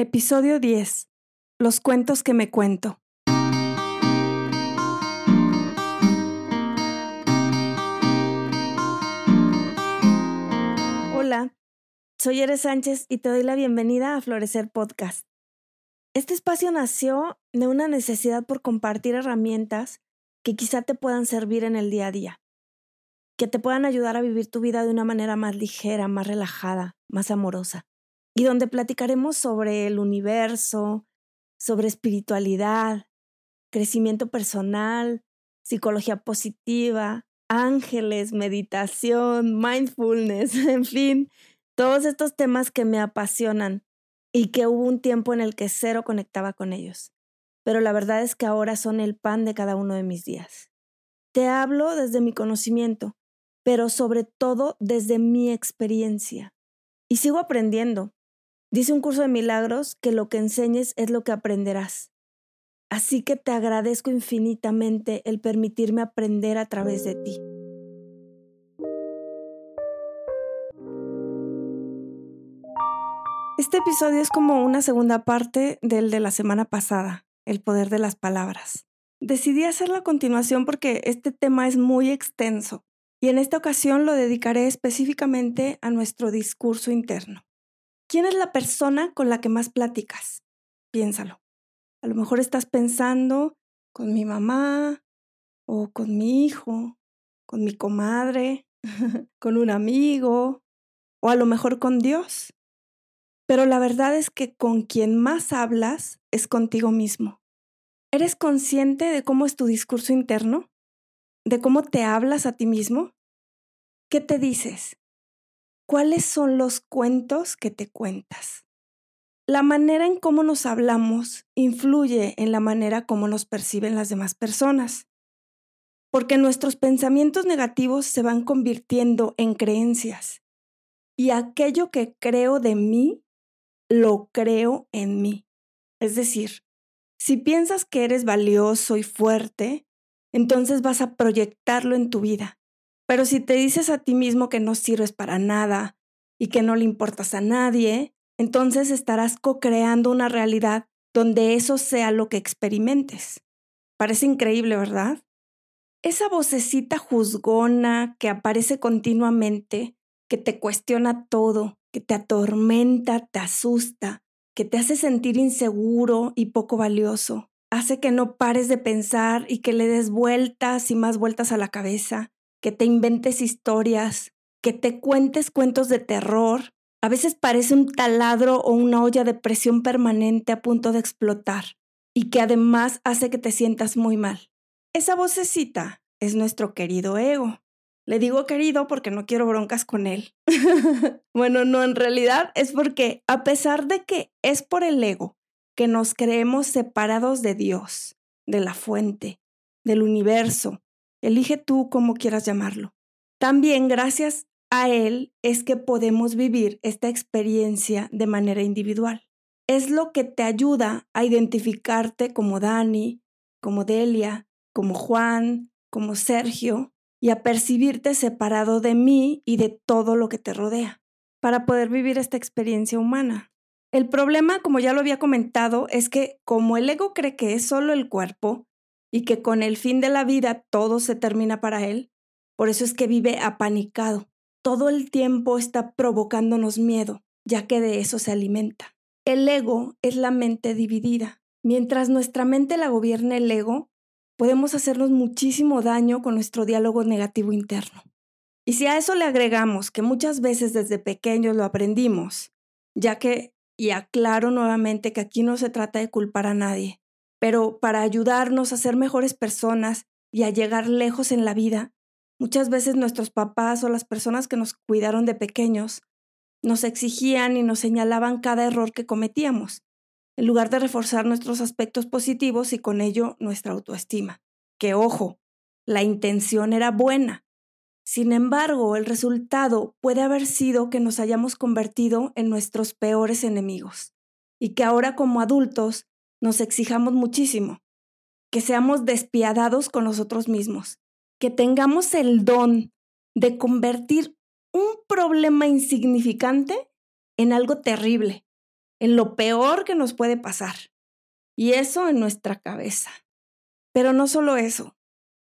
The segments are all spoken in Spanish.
Episodio 10. Los cuentos que me cuento. Hola, soy Eres Sánchez y te doy la bienvenida a Florecer Podcast. Este espacio nació de una necesidad por compartir herramientas que quizá te puedan servir en el día a día, que te puedan ayudar a vivir tu vida de una manera más ligera, más relajada, más amorosa y donde platicaremos sobre el universo, sobre espiritualidad, crecimiento personal, psicología positiva, ángeles, meditación, mindfulness, en fin, todos estos temas que me apasionan y que hubo un tiempo en el que cero conectaba con ellos. Pero la verdad es que ahora son el pan de cada uno de mis días. Te hablo desde mi conocimiento, pero sobre todo desde mi experiencia. Y sigo aprendiendo, Dice un curso de milagros que lo que enseñes es lo que aprenderás. Así que te agradezco infinitamente el permitirme aprender a través de ti. Este episodio es como una segunda parte del de la semana pasada, el poder de las palabras. Decidí hacer la continuación porque este tema es muy extenso y en esta ocasión lo dedicaré específicamente a nuestro discurso interno. ¿Quién es la persona con la que más platicas? Piénsalo. A lo mejor estás pensando con mi mamá o con mi hijo, con mi comadre, con un amigo o a lo mejor con Dios. Pero la verdad es que con quien más hablas es contigo mismo. ¿Eres consciente de cómo es tu discurso interno? ¿De cómo te hablas a ti mismo? ¿Qué te dices? ¿Cuáles son los cuentos que te cuentas? La manera en cómo nos hablamos influye en la manera como nos perciben las demás personas, porque nuestros pensamientos negativos se van convirtiendo en creencias y aquello que creo de mí, lo creo en mí. Es decir, si piensas que eres valioso y fuerte, entonces vas a proyectarlo en tu vida pero si te dices a ti mismo que no sirves para nada y que no le importas a nadie, entonces estarás co-creando una realidad donde eso sea lo que experimentes. Parece increíble, ¿verdad? Esa vocecita juzgona que aparece continuamente, que te cuestiona todo, que te atormenta, te asusta, que te hace sentir inseguro y poco valioso, hace que no pares de pensar y que le des vueltas y más vueltas a la cabeza, que te inventes historias, que te cuentes cuentos de terror. A veces parece un taladro o una olla de presión permanente a punto de explotar y que además hace que te sientas muy mal. Esa vocecita es nuestro querido ego. Le digo querido porque no quiero broncas con él. bueno, no, en realidad es porque a pesar de que es por el ego que nos creemos separados de Dios, de la fuente, del universo, Elige tú como quieras llamarlo. También gracias a él es que podemos vivir esta experiencia de manera individual. Es lo que te ayuda a identificarte como Dani, como Delia, como Juan, como Sergio, y a percibirte separado de mí y de todo lo que te rodea, para poder vivir esta experiencia humana. El problema, como ya lo había comentado, es que como el ego cree que es solo el cuerpo, y que con el fin de la vida todo se termina para él, por eso es que vive apanicado. Todo el tiempo está provocándonos miedo, ya que de eso se alimenta. El ego es la mente dividida. Mientras nuestra mente la gobierne el ego, podemos hacernos muchísimo daño con nuestro diálogo negativo interno. Y si a eso le agregamos que muchas veces desde pequeños lo aprendimos, ya que, y aclaro nuevamente que aquí no se trata de culpar a nadie, pero para ayudarnos a ser mejores personas y a llegar lejos en la vida, muchas veces nuestros papás o las personas que nos cuidaron de pequeños nos exigían y nos señalaban cada error que cometíamos, en lugar de reforzar nuestros aspectos positivos y con ello nuestra autoestima. Que ojo, la intención era buena. Sin embargo, el resultado puede haber sido que nos hayamos convertido en nuestros peores enemigos y que ahora como adultos nos exijamos muchísimo, que seamos despiadados con nosotros mismos, que tengamos el don de convertir un problema insignificante en algo terrible en lo peor que nos puede pasar. Y eso en nuestra cabeza. Pero no solo eso,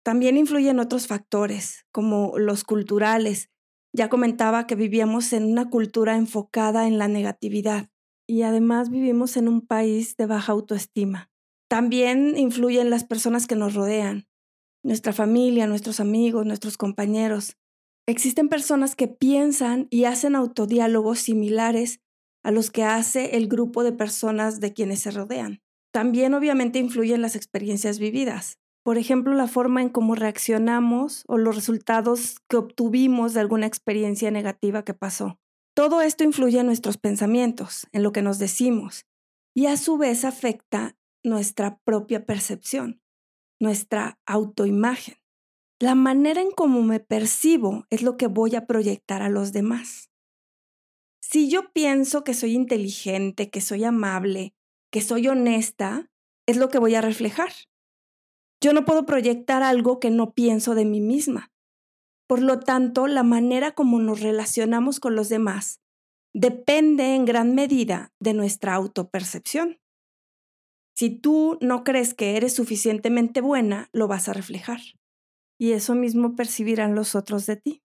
también influyen otros factores, como los culturales. Ya comentaba que vivíamos en una cultura enfocada en la negatividad y además vivimos en un país de baja autoestima. También influyen las personas que nos rodean, nuestra familia, nuestros amigos, nuestros compañeros. Existen personas que piensan y hacen autodiálogos similares a los que hace el grupo de personas de quienes se rodean. También obviamente influyen las experiencias vividas. Por ejemplo, la forma en cómo reaccionamos o los resultados que obtuvimos de alguna experiencia negativa que pasó. Todo esto influye en nuestros pensamientos, en lo que nos decimos, y a su vez afecta nuestra propia percepción, nuestra autoimagen. La manera en cómo me percibo es lo que voy a proyectar a los demás. Si yo pienso que soy inteligente, que soy amable, que soy honesta, es lo que voy a reflejar. Yo no puedo proyectar algo que no pienso de mí misma. Por lo tanto, la manera como nos relacionamos con los demás depende en gran medida de nuestra autopercepción. Si tú no crees que eres suficientemente buena, lo vas a reflejar. Y eso mismo percibirán los otros de ti.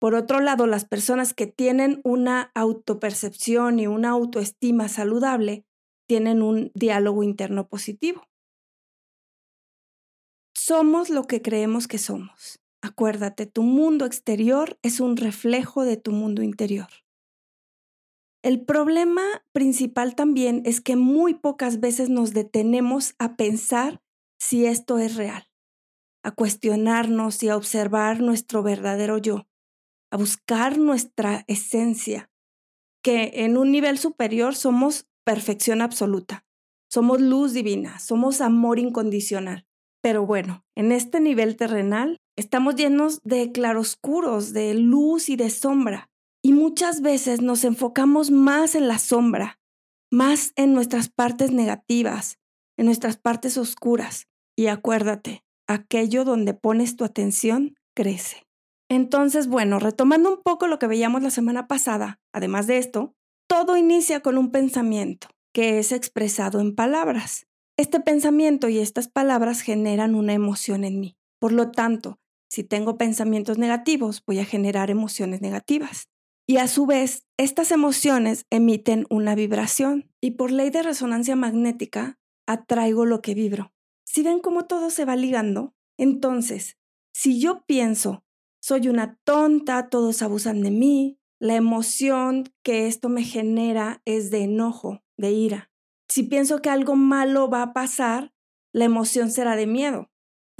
Por otro lado, las personas que tienen una autopercepción y una autoestima saludable tienen un diálogo interno positivo. Somos lo que creemos que somos. Acuérdate, tu mundo exterior es un reflejo de tu mundo interior. El problema principal también es que muy pocas veces nos detenemos a pensar si esto es real, a cuestionarnos y a observar nuestro verdadero yo, a buscar nuestra esencia, que en un nivel superior somos perfección absoluta, somos luz divina, somos amor incondicional. Pero bueno, en este nivel terrenal estamos llenos de claroscuros, de luz y de sombra. Y muchas veces nos enfocamos más en la sombra, más en nuestras partes negativas, en nuestras partes oscuras. Y acuérdate, aquello donde pones tu atención crece. Entonces, bueno, retomando un poco lo que veíamos la semana pasada, además de esto, todo inicia con un pensamiento que es expresado en palabras. Este pensamiento y estas palabras generan una emoción en mí. Por lo tanto, si tengo pensamientos negativos, voy a generar emociones negativas. Y a su vez, estas emociones emiten una vibración y por ley de resonancia magnética atraigo lo que vibro. Si ven cómo todo se va ligando, entonces, si yo pienso, soy una tonta, todos abusan de mí, la emoción que esto me genera es de enojo, de ira. Si pienso que algo malo va a pasar, la emoción será de miedo.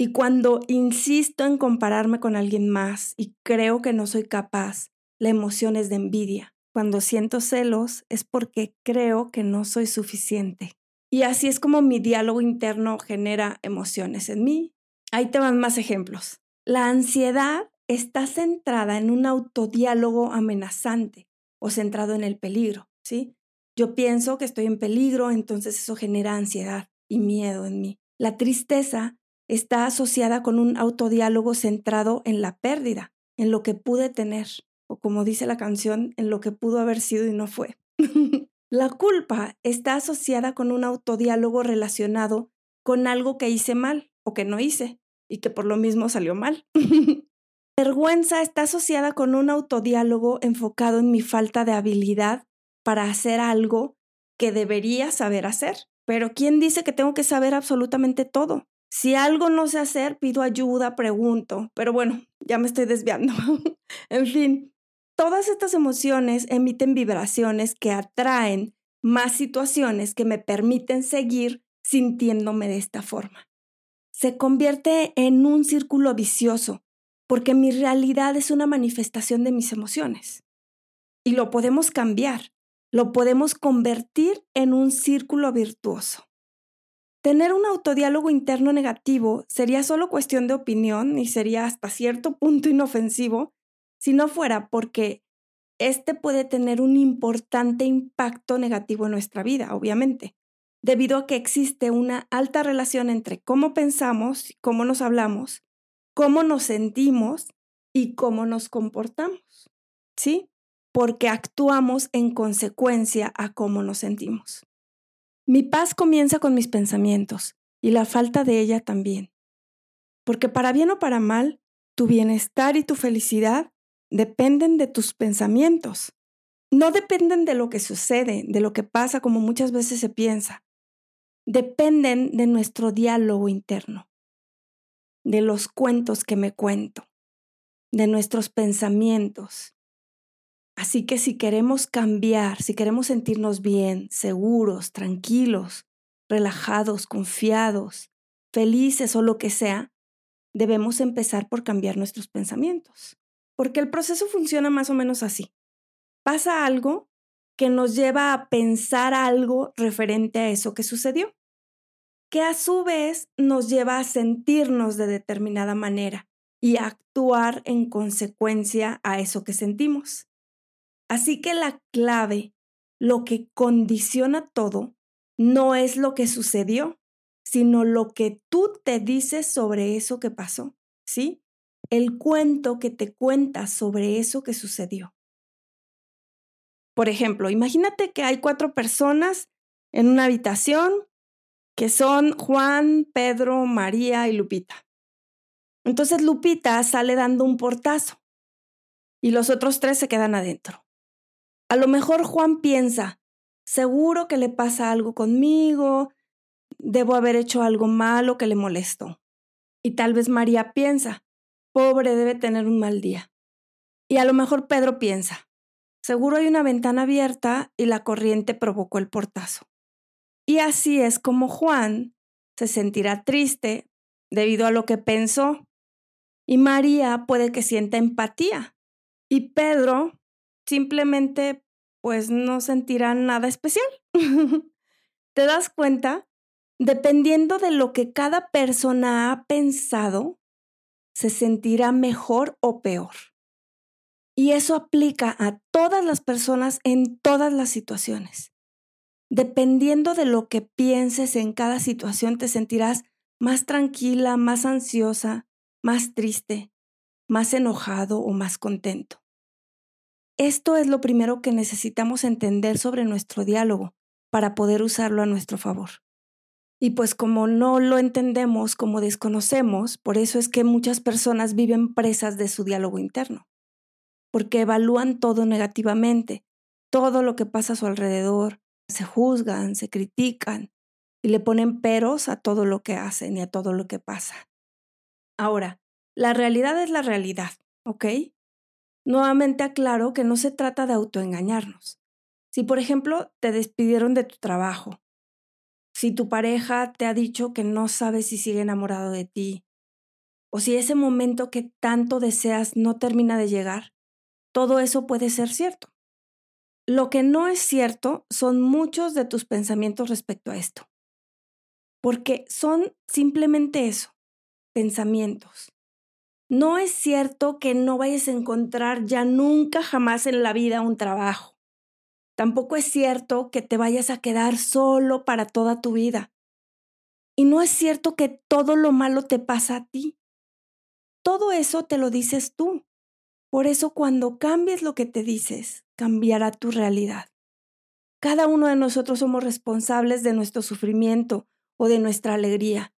Y cuando insisto en compararme con alguien más y creo que no soy capaz, la emoción es de envidia. Cuando siento celos es porque creo que no soy suficiente. Y así es como mi diálogo interno genera emociones en mí. Ahí te van más ejemplos. La ansiedad está centrada en un autodiálogo amenazante o centrado en el peligro, ¿sí? Yo pienso que estoy en peligro, entonces eso genera ansiedad y miedo en mí. La tristeza está asociada con un autodiálogo centrado en la pérdida, en lo que pude tener o como dice la canción, en lo que pudo haber sido y no fue. la culpa está asociada con un autodiálogo relacionado con algo que hice mal o que no hice y que por lo mismo salió mal. Vergüenza está asociada con un autodiálogo enfocado en mi falta de habilidad para hacer algo que debería saber hacer. Pero ¿quién dice que tengo que saber absolutamente todo? Si algo no sé hacer, pido ayuda, pregunto. Pero bueno, ya me estoy desviando. en fin, Todas estas emociones emiten vibraciones que atraen más situaciones que me permiten seguir sintiéndome de esta forma. Se convierte en un círculo vicioso porque mi realidad es una manifestación de mis emociones. Y lo podemos cambiar, lo podemos convertir en un círculo virtuoso. Tener un autodiálogo interno negativo sería solo cuestión de opinión y sería hasta cierto punto inofensivo si no fuera porque este puede tener un importante impacto negativo en nuestra vida, obviamente, debido a que existe una alta relación entre cómo pensamos, cómo nos hablamos, cómo nos sentimos y cómo nos comportamos. ¿Sí? porque actuamos en consecuencia a cómo nos sentimos. Mi paz comienza con mis pensamientos y la falta de ella también. Porque para bien o para mal, tu bienestar y tu felicidad dependen de tus pensamientos. No dependen de lo que sucede, de lo que pasa como muchas veces se piensa. Dependen de nuestro diálogo interno, de los cuentos que me cuento, de nuestros pensamientos. Así que si queremos cambiar, si queremos sentirnos bien, seguros, tranquilos, relajados, confiados, felices o lo que sea, debemos empezar por cambiar nuestros pensamientos. Porque el proceso funciona más o menos así. Pasa algo que nos lleva a pensar algo referente a eso que sucedió, que a su vez nos lleva a sentirnos de determinada manera y a actuar en consecuencia a eso que sentimos. Así que la clave, lo que condiciona todo, no es lo que sucedió, sino lo que tú te dices sobre eso que pasó, ¿sí? El cuento que te cuentas sobre eso que sucedió. Por ejemplo, imagínate que hay cuatro personas en una habitación que son Juan, Pedro, María y Lupita. Entonces Lupita sale dando un portazo y los otros tres se quedan adentro. A lo mejor Juan piensa, seguro que le pasa algo conmigo, debo haber hecho algo malo que le molestó. Y tal vez María piensa, pobre debe tener un mal día. Y a lo mejor Pedro piensa, seguro hay una ventana abierta y la corriente provocó el portazo. Y así es como Juan se sentirá triste debido a lo que pensó. Y María puede que sienta empatía. Y Pedro simplemente pues no sentirá nada especial. ¿Te das cuenta? Dependiendo de lo que cada persona ha pensado, se sentirá mejor o peor. Y eso aplica a todas las personas en todas las situaciones. Dependiendo de lo que pienses en cada situación, te sentirás más tranquila, más ansiosa, más triste, más enojado o más contento. Esto es lo primero que necesitamos entender sobre nuestro diálogo para poder usarlo a nuestro favor. Y pues como no lo entendemos, como desconocemos, por eso es que muchas personas viven presas de su diálogo interno, porque evalúan todo negativamente, todo lo que pasa a su alrededor, se juzgan, se critican y le ponen peros a todo lo que hacen y a todo lo que pasa. Ahora, la realidad es la realidad, ¿ok? Nuevamente aclaro que no se trata de autoengañarnos. Si, por ejemplo, te despidieron de tu trabajo, si tu pareja te ha dicho que no sabes si sigue enamorado de ti, o si ese momento que tanto deseas no termina de llegar, todo eso puede ser cierto. Lo que no es cierto son muchos de tus pensamientos respecto a esto, porque son simplemente eso, pensamientos. No es cierto que no vayas a encontrar ya nunca jamás en la vida un trabajo. Tampoco es cierto que te vayas a quedar solo para toda tu vida. Y no es cierto que todo lo malo te pasa a ti. Todo eso te lo dices tú. Por eso cuando cambies lo que te dices, cambiará tu realidad. Cada uno de nosotros somos responsables de nuestro sufrimiento o de nuestra alegría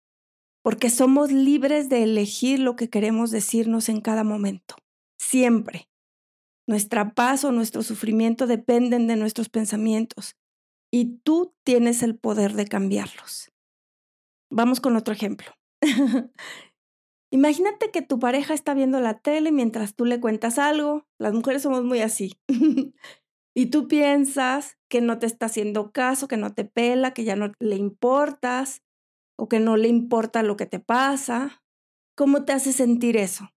porque somos libres de elegir lo que queremos decirnos en cada momento, siempre. Nuestra paz o nuestro sufrimiento dependen de nuestros pensamientos y tú tienes el poder de cambiarlos. Vamos con otro ejemplo. Imagínate que tu pareja está viendo la tele mientras tú le cuentas algo. Las mujeres somos muy así. y tú piensas que no te está haciendo caso, que no te pela, que ya no le importas, o que no le importa lo que te pasa. ¿Cómo te hace sentir eso?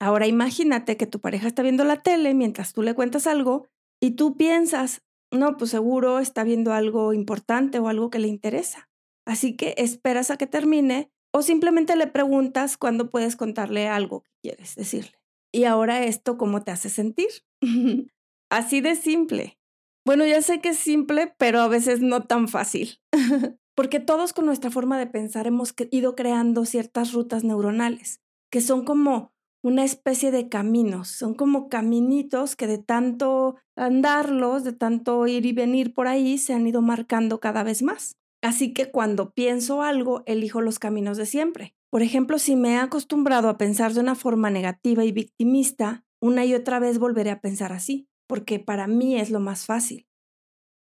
Ahora imagínate que tu pareja está viendo la tele mientras tú le cuentas algo y tú piensas, no, pues seguro está viendo algo importante o algo que le interesa. Así que esperas a que termine o simplemente le preguntas cuándo puedes contarle algo que quieres decirle. Y ahora esto, ¿cómo te hace sentir? Así de simple. Bueno, ya sé que es simple, pero a veces no tan fácil. porque todos con nuestra forma de pensar hemos ido creando ciertas rutas neuronales, que son como una especie de caminos. Son como caminitos que de tanto andarlos, de tanto ir y venir por ahí, se han ido marcando cada vez más. Así que cuando pienso algo, elijo los caminos de siempre. Por ejemplo, si me he acostumbrado a pensar de una forma negativa y victimista, una y otra vez volveré a pensar así, porque para mí es lo más fácil.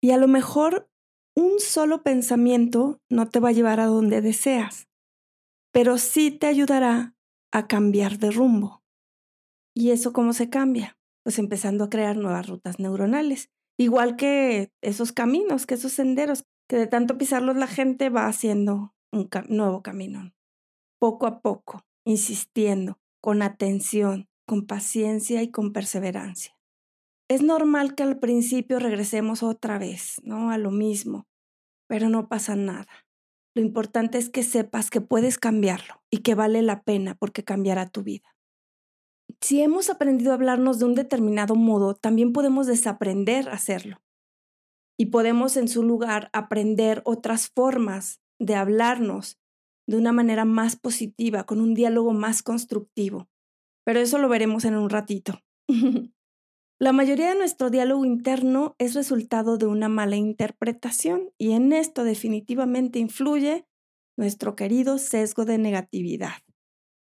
Y a lo mejor un solo pensamiento no te va a llevar a donde deseas, pero sí te ayudará a cambiar de rumbo. ¿Y eso cómo se cambia? Pues empezando a crear nuevas rutas neuronales, igual que esos caminos, que esos senderos, que de tanto pisarlos la gente va haciendo un nuevo camino. Poco a poco, insistiendo, con atención, con paciencia y con perseverancia. Es normal que al principio regresemos otra vez, ¿no? A lo mismo, pero no pasa nada. Lo importante es que sepas que puedes cambiarlo y que vale la pena porque cambiará tu vida. Si hemos aprendido a hablarnos de un determinado modo, también podemos desaprender a hacerlo. Y podemos en su lugar aprender otras formas de hablarnos de una manera más positiva, con un diálogo más constructivo. Pero eso lo veremos en un ratito. La mayoría de nuestro diálogo interno es resultado de una mala interpretación y en esto definitivamente influye nuestro querido sesgo de negatividad,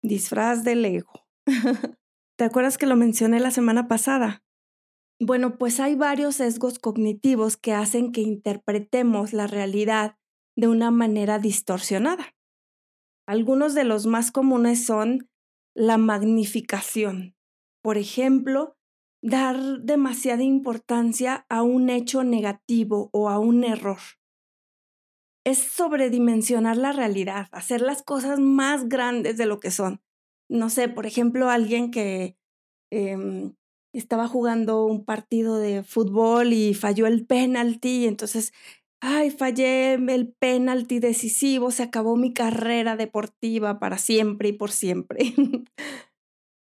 disfraz del ego. ¿Te acuerdas que lo mencioné la semana pasada? Bueno, pues hay varios sesgos cognitivos que hacen que interpretemos la realidad de una manera distorsionada. Algunos de los más comunes son la magnificación. Por ejemplo, dar demasiada importancia a un hecho negativo o a un error. Es sobredimensionar la realidad, hacer las cosas más grandes de lo que son. No sé, por ejemplo, alguien que em, estaba jugando un partido de fútbol y falló el penalti, y entonces, ay, fallé el penalti decisivo, se acabó mi carrera deportiva para siempre y por siempre.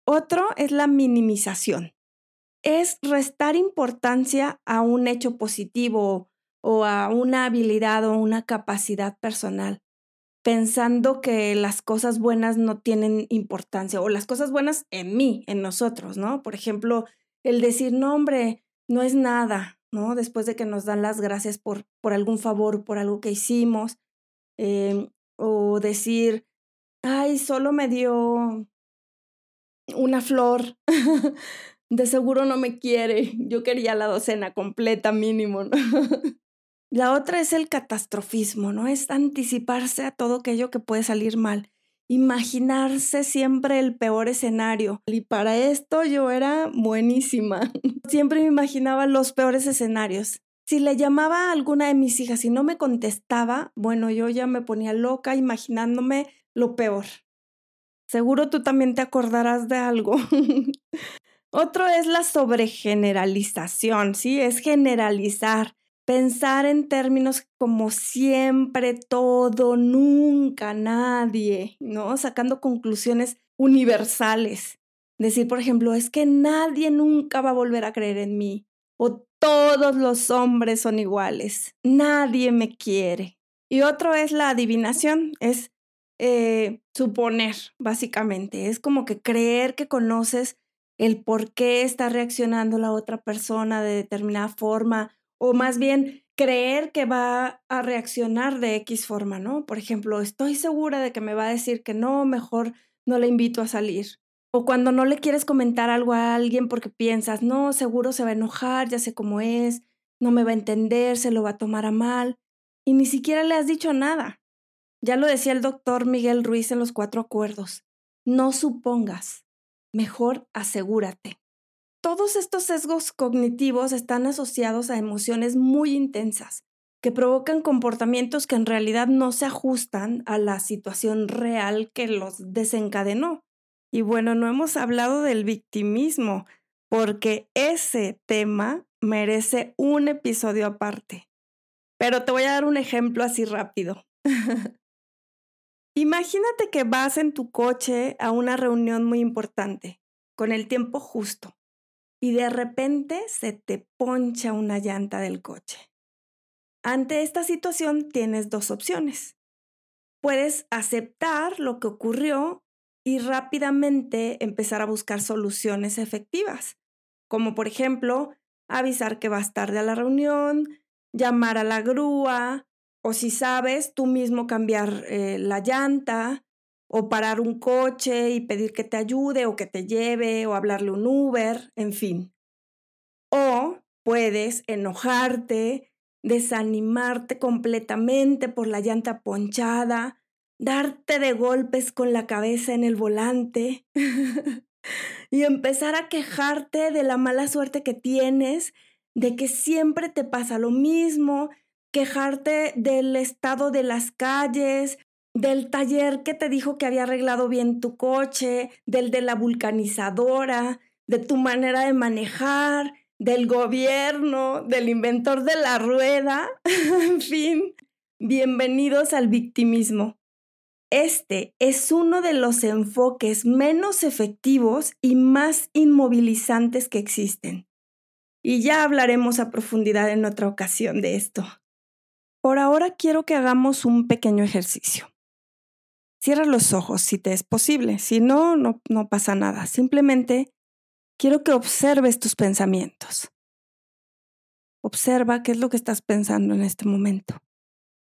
Otro es la minimización es restar importancia a un hecho positivo o a una habilidad o una capacidad personal, pensando que las cosas buenas no tienen importancia o las cosas buenas en mí, en nosotros, ¿no? Por ejemplo, el decir, no, hombre, no es nada, ¿no? Después de que nos dan las gracias por, por algún favor, por algo que hicimos, em, o decir, ay, solo me dio una flor, de seguro no me quiere, yo quería la docena completa mínimo. la otra es el catastrofismo, ¿no? Es anticiparse a todo aquello que puede salir mal, imaginarse siempre el peor escenario. Y para esto yo era buenísima. Siempre me imaginaba los peores escenarios. Si le llamaba a alguna de mis hijas y no me contestaba, bueno, yo ya me ponía loca imaginándome lo peor. Seguro tú también te acordarás de algo. Otro es la sobregeneralización, ¿sí? Es generalizar, pensar en términos como siempre, todo, nunca, nadie, ¿no? Sacando conclusiones universales. Decir, por ejemplo, es que nadie nunca va a volver a creer en mí. O todos los hombres son iguales. Nadie me quiere. Y otro es la adivinación, es eh, suponer, básicamente. Es como que creer que conoces el por qué está reaccionando la otra persona de determinada forma, o más bien creer que va a reaccionar de X forma, ¿no? Por ejemplo, estoy segura de que me va a decir que no, mejor no le invito a salir. O cuando no le quieres comentar algo a alguien porque piensas, no, seguro se va a enojar, ya sé cómo es, no me va a entender, se lo va a tomar a mal, y ni siquiera le has dicho nada. Ya lo decía el doctor Miguel Ruiz en los cuatro acuerdos. No supongas, mejor asegúrate. Todos estos sesgos cognitivos están asociados a emociones muy intensas que provocan comportamientos que en realidad no se ajustan a la situación real que los desencadenó. Y bueno, no hemos hablado del victimismo, porque ese tema merece un episodio aparte. Pero te voy a dar un ejemplo así rápido. Imagínate que vas en tu coche a una reunión muy importante, con el tiempo justo, y de repente se te poncha una llanta del coche. Ante esta situación tienes dos opciones. Puedes aceptar lo que ocurrió y rápidamente empezar a buscar soluciones efectivas, como por ejemplo avisar que vas tarde a la reunión, llamar a la grúa, o si sabes, tú mismo cambiar eh, la llanta, o parar un coche y pedir que te ayude o que te lleve, o hablarle un Uber, en fin. O puedes enojarte, desanimarte completamente por la llanta ponchada, darte de golpes con la cabeza en el volante y empezar a quejarte de la mala suerte que tienes, de que siempre te pasa lo mismo, quejarte del estado de las calles, del taller que te dijo que había arreglado bien tu coche, del de la vulcanizadora, de tu manera de manejar, del gobierno, del inventor de la rueda, en fin, bienvenidos al victimismo. Este es uno de los enfoques menos efectivos y más inmovilizantes que existen. Y ya hablaremos a profundidad en otra ocasión de esto. Por ahora quiero que hagamos un pequeño ejercicio. Cierra los ojos si te es posible, si no, no, pasa nada. Simplemente quiero que observes tus pensamientos. Observa qué es lo que estás pensando en este momento,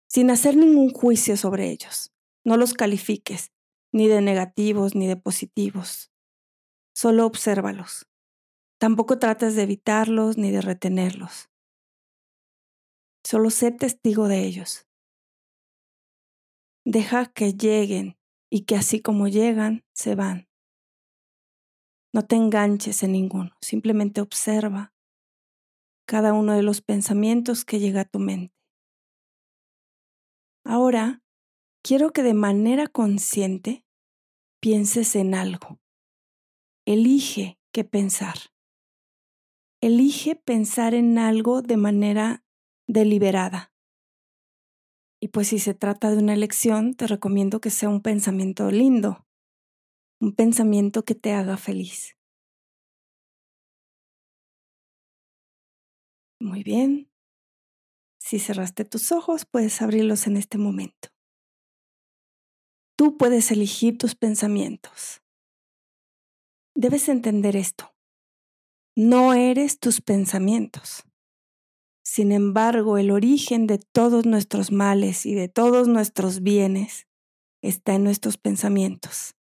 sin hacer ningún juicio sobre ellos. No los califiques, ni de negativos ni de positivos. Solo obsérvalos. Tampoco trates de evitarlos ni de retenerlos. Solo sé testigo de ellos. Deja que lleguen y que así como llegan, se van. No te enganches en ninguno, simplemente observa cada uno de los pensamientos que llega a tu mente. Ahora, quiero que de manera consciente pienses en algo. Elige qué pensar. Elige pensar en algo de manera deliberada. Y pues si se trata de una elección, te recomiendo que sea un pensamiento lindo, un pensamiento que te haga feliz. Muy bien. Si cerraste tus ojos, puedes abrirlos en este momento. Tú puedes elegir tus pensamientos. Debes entender esto. No eres tus pensamientos. Sin embargo, el origen de todos nuestros males y de todos nuestros bienes está en nuestros pensamientos.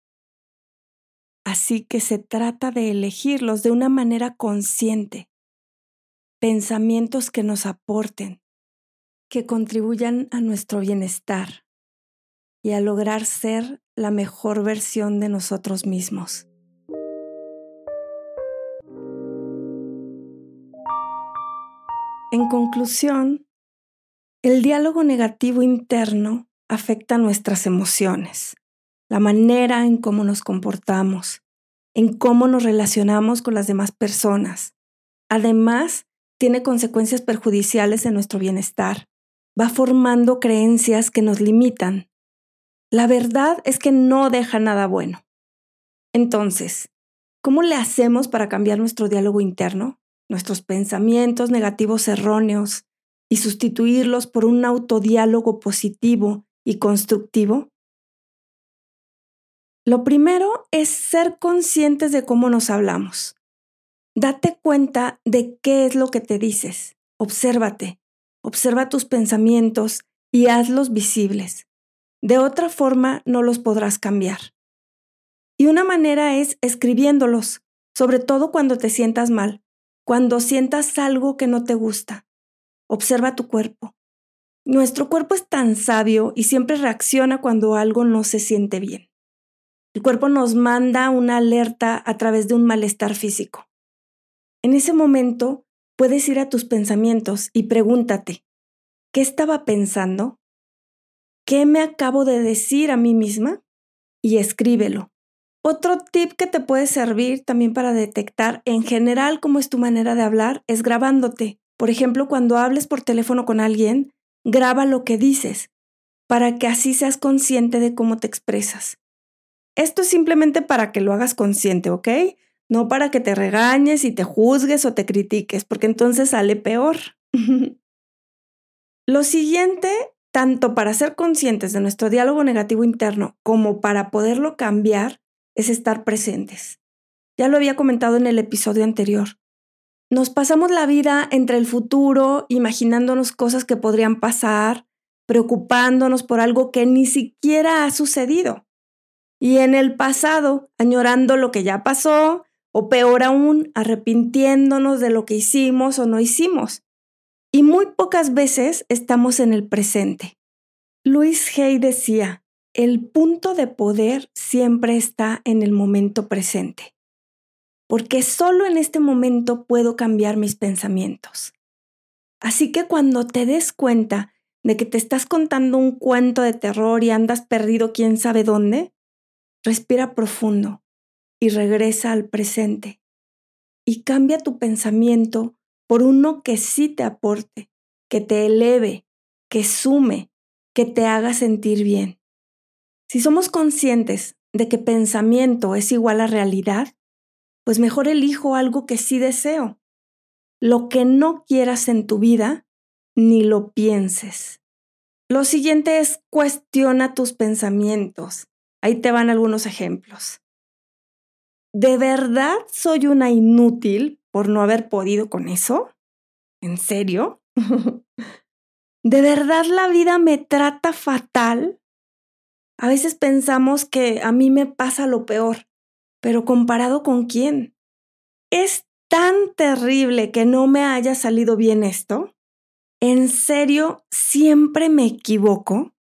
Así que se trata de elegirlos de una manera consciente. Pensamientos que nos aporten, que contribuyan a nuestro bienestar y a lograr ser la mejor versión de nosotros mismos. En conclusión, el diálogo negativo interno afecta nuestras emociones la manera en cómo nos comportamos, en cómo nos relacionamos con las demás personas. Además, tiene consecuencias perjudiciales en nuestro bienestar. Va formando creencias que nos limitan. La verdad es que no deja nada bueno. Entonces, ¿cómo le hacemos para cambiar nuestro diálogo interno, nuestros pensamientos negativos erróneos, y sustituirlos por un autodiálogo positivo y constructivo? Lo primero es ser conscientes de cómo nos hablamos. Date cuenta de qué es lo que te dices. Obsérvate. Observa tus pensamientos y hazlos visibles. De otra forma no los podrás cambiar. Y una manera es escribiéndolos, sobre todo cuando te sientas mal, cuando sientas algo que no te gusta. Observa tu cuerpo. Nuestro cuerpo es tan sabio y siempre reacciona cuando algo no se siente bien. El cuerpo nos manda una alerta a través de un malestar físico. En ese momento puedes ir a tus pensamientos y pregúntate, ¿qué estaba pensando? ¿Qué me acabo de decir a mí misma? Y escríbelo. Otro tip que te puede servir también para detectar en general cómo es tu manera de hablar es grabándote. Por ejemplo, cuando hables por teléfono con alguien, graba lo que dices, para que así seas consciente de cómo te expresas. Esto es simplemente para que lo hagas consciente, ¿ok? No para que te regañes y te juzgues o te critiques, porque entonces sale peor. lo siguiente, tanto para ser conscientes de nuestro diálogo negativo interno como para poderlo cambiar, es estar presentes. Ya lo había comentado en el episodio anterior. Nos pasamos la vida entre el futuro, imaginándonos cosas que podrían pasar, preocupándonos por algo que ni siquiera ha sucedido. Y en el pasado, añorando lo que ya pasó, o peor aún, arrepintiéndonos de lo que hicimos o no hicimos. Y muy pocas veces estamos en el presente. Luis Hay decía, el punto de poder siempre está en el momento presente, porque solo en este momento puedo cambiar mis pensamientos. Así que cuando te des cuenta de que te estás contando un cuento de terror y andas perdido quién sabe dónde, respira profundo y regresa al presente y cambia tu pensamiento por uno que sí te aporte, que te eleve, que sume, que te haga sentir bien. Si somos conscientes de que pensamiento es igual a realidad, pues mejor elijo algo que sí deseo. Lo que no quieras en tu vida, ni lo pienses. Lo siguiente es cuestiona tus pensamientos. Ahí te van algunos ejemplos. ¿De verdad soy una inútil por no haber podido con eso? ¿En serio? ¿De verdad la vida me trata fatal? A veces pensamos que a mí me pasa lo peor, pero comparado con quién? ¿Es tan terrible que no me haya salido bien esto? ¿En serio siempre me equivoco?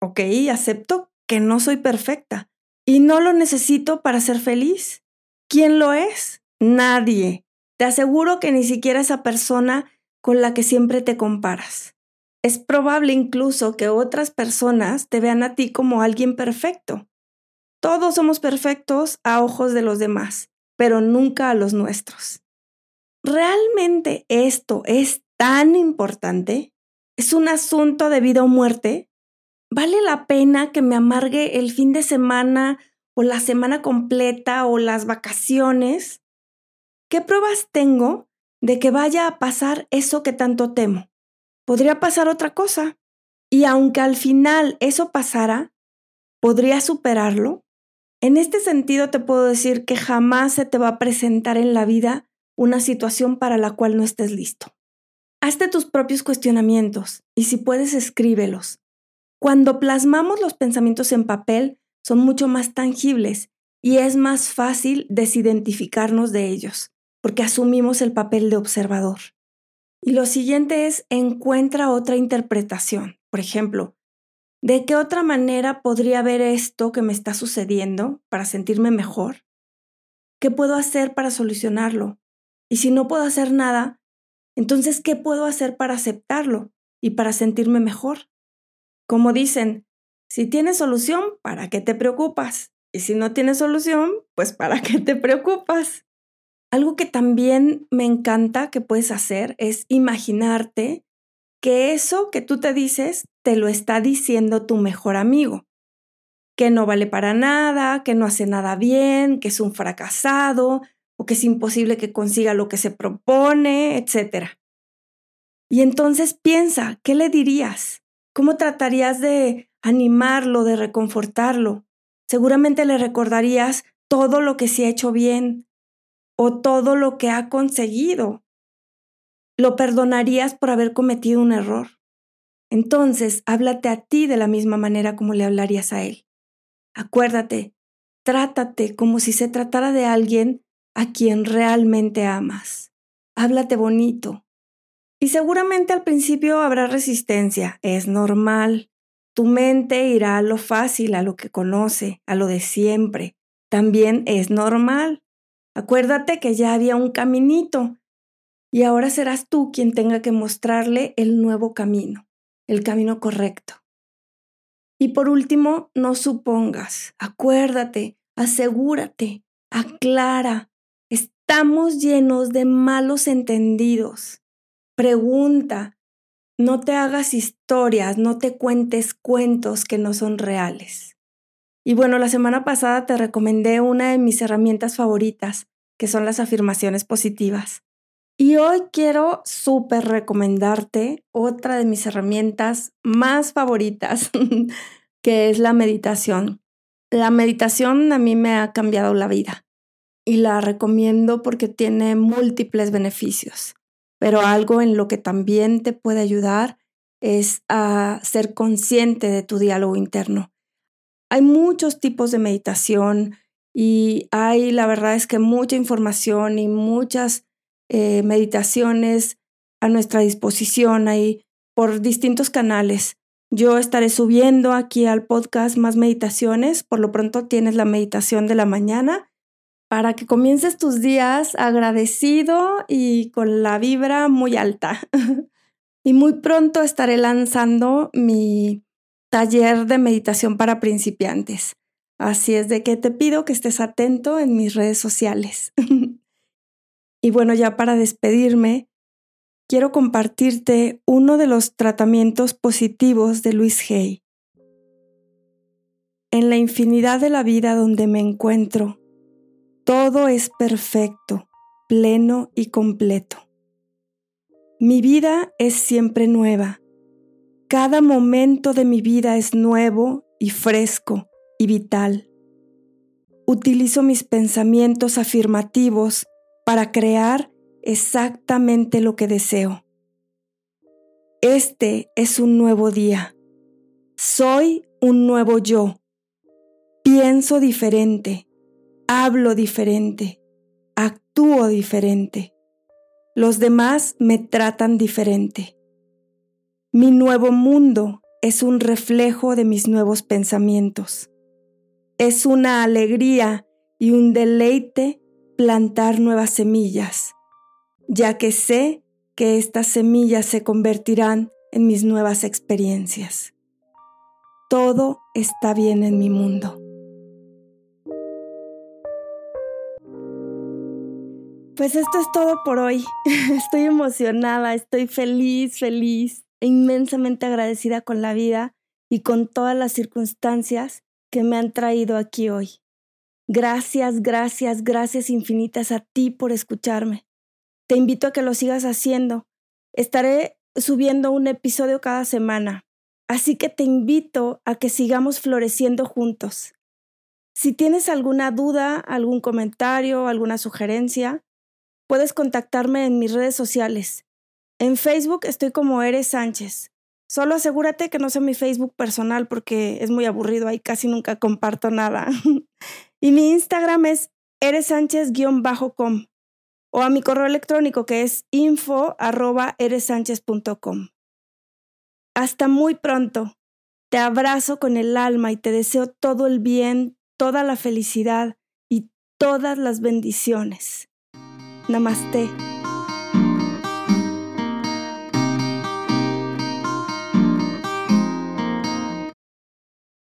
Ok, acepto que no soy perfecta y no lo necesito para ser feliz. ¿Quién lo es? Nadie. Te aseguro que ni siquiera esa persona con la que siempre te comparas. Es probable incluso que otras personas te vean a ti como alguien perfecto. Todos somos perfectos a ojos de los demás, pero nunca a los nuestros. ¿Realmente esto es tan importante? ¿Es un asunto de vida o muerte? ¿Vale la pena que me amargue el fin de semana o la semana completa o las vacaciones? ¿Qué pruebas tengo de que vaya a pasar eso que tanto temo? Podría pasar otra cosa. Y aunque al final eso pasara, ¿podría superarlo? En este sentido te puedo decir que jamás se te va a presentar en la vida una situación para la cual no estés listo. Hazte tus propios cuestionamientos y si puedes escríbelos. Cuando plasmamos los pensamientos en papel, son mucho más tangibles y es más fácil desidentificarnos de ellos, porque asumimos el papel de observador. Y lo siguiente es encuentra otra interpretación. Por ejemplo, ¿de qué otra manera podría ver esto que me está sucediendo para sentirme mejor? ¿Qué puedo hacer para solucionarlo? Y si no puedo hacer nada, entonces, ¿qué puedo hacer para aceptarlo y para sentirme mejor? Como dicen, si tienes solución, ¿para qué te preocupas? Y si no tienes solución, pues ¿para qué te preocupas? Algo que también me encanta que puedes hacer es imaginarte que eso que tú te dices te lo está diciendo tu mejor amigo, que no vale para nada, que no hace nada bien, que es un fracasado o que es imposible que consiga lo que se propone, etc. Y entonces piensa, ¿qué le dirías? ¿Cómo tratarías de animarlo, de reconfortarlo? Seguramente le recordarías todo lo que se ha hecho bien, o todo lo que ha conseguido. Lo perdonarías por haber cometido un error. Entonces, háblate a ti de la misma manera como le hablarías a él. Acuérdate, trátate como si se tratara de alguien a quien realmente amas. Háblate bonito. Y seguramente al principio habrá resistencia, es normal. Tu mente irá a lo fácil, a lo que conoce, a lo de siempre. También es normal. Acuérdate que ya había un caminito y ahora serás tú quien tenga que mostrarle el nuevo camino, el camino correcto. Y por último, no supongas, acuérdate, asegúrate, aclara. Estamos llenos de malos entendidos. Pregunta, no te hagas historias, no te cuentes cuentos que no son reales. Y bueno, la semana pasada te recomendé una de mis herramientas favoritas, que son las afirmaciones positivas. Y hoy quiero súper recomendarte otra de mis herramientas más favoritas, que es la meditación. La meditación a mí me ha cambiado la vida y la recomiendo porque tiene múltiples beneficios, pero algo en lo que también te puede ayudar es a ser consciente de tu diálogo interno. Hay muchos tipos de meditación y hay, la verdad es que mucha información y muchas eh, meditaciones a nuestra disposición ahí por distintos canales. Yo estaré subiendo aquí al podcast más meditaciones. Por lo pronto tienes la meditación de la mañana para que comiences tus días agradecido y con la vibra muy alta. y muy pronto estaré lanzando mi taller de meditación para principiantes. Así es de que te pido que estés atento en mis redes sociales. y bueno, ya para despedirme, quiero compartirte uno de los tratamientos positivos de Luis Hay. En la infinidad de la vida donde me encuentro, todo es perfecto, pleno y completo. Mi vida es siempre nueva. Cada momento de mi vida es nuevo y fresco y vital. Utilizo mis pensamientos afirmativos para crear exactamente lo que deseo. Este es un nuevo día. Soy un nuevo yo. Pienso diferente. Hablo diferente. Actúo diferente. Los demás me tratan diferente. Mi nuevo mundo es un reflejo de mis nuevos pensamientos. Es una alegría y un deleite plantar nuevas semillas ya que sé que estas semillas se convertirán en mis nuevas experiencias. Todo está bien en mi mundo. Pues esto es todo por hoy. Estoy emocionada, estoy feliz, feliz, inmensamente agradecida con la vida y con todas las circunstancias que me han traído aquí hoy. Gracias, gracias, gracias infinitas a ti por escucharme. Te invito a que lo sigas haciendo. Estaré subiendo un episodio cada semana, así que te invito a que sigamos floreciendo juntos. Si tienes alguna duda, algún comentario, alguna sugerencia, puedes contactarme en mis redes sociales. En Facebook estoy como Eres Sánchez. Solo asegúrate que no sea mi Facebook personal porque es muy aburrido, ahí casi nunca comparto nada. y mi Instagram es eresánchez-com o a mi correo electrónico que es info Hasta muy pronto. Te abrazo con el alma y te deseo todo el bien, toda la felicidad y todas las bendiciones. Namaste.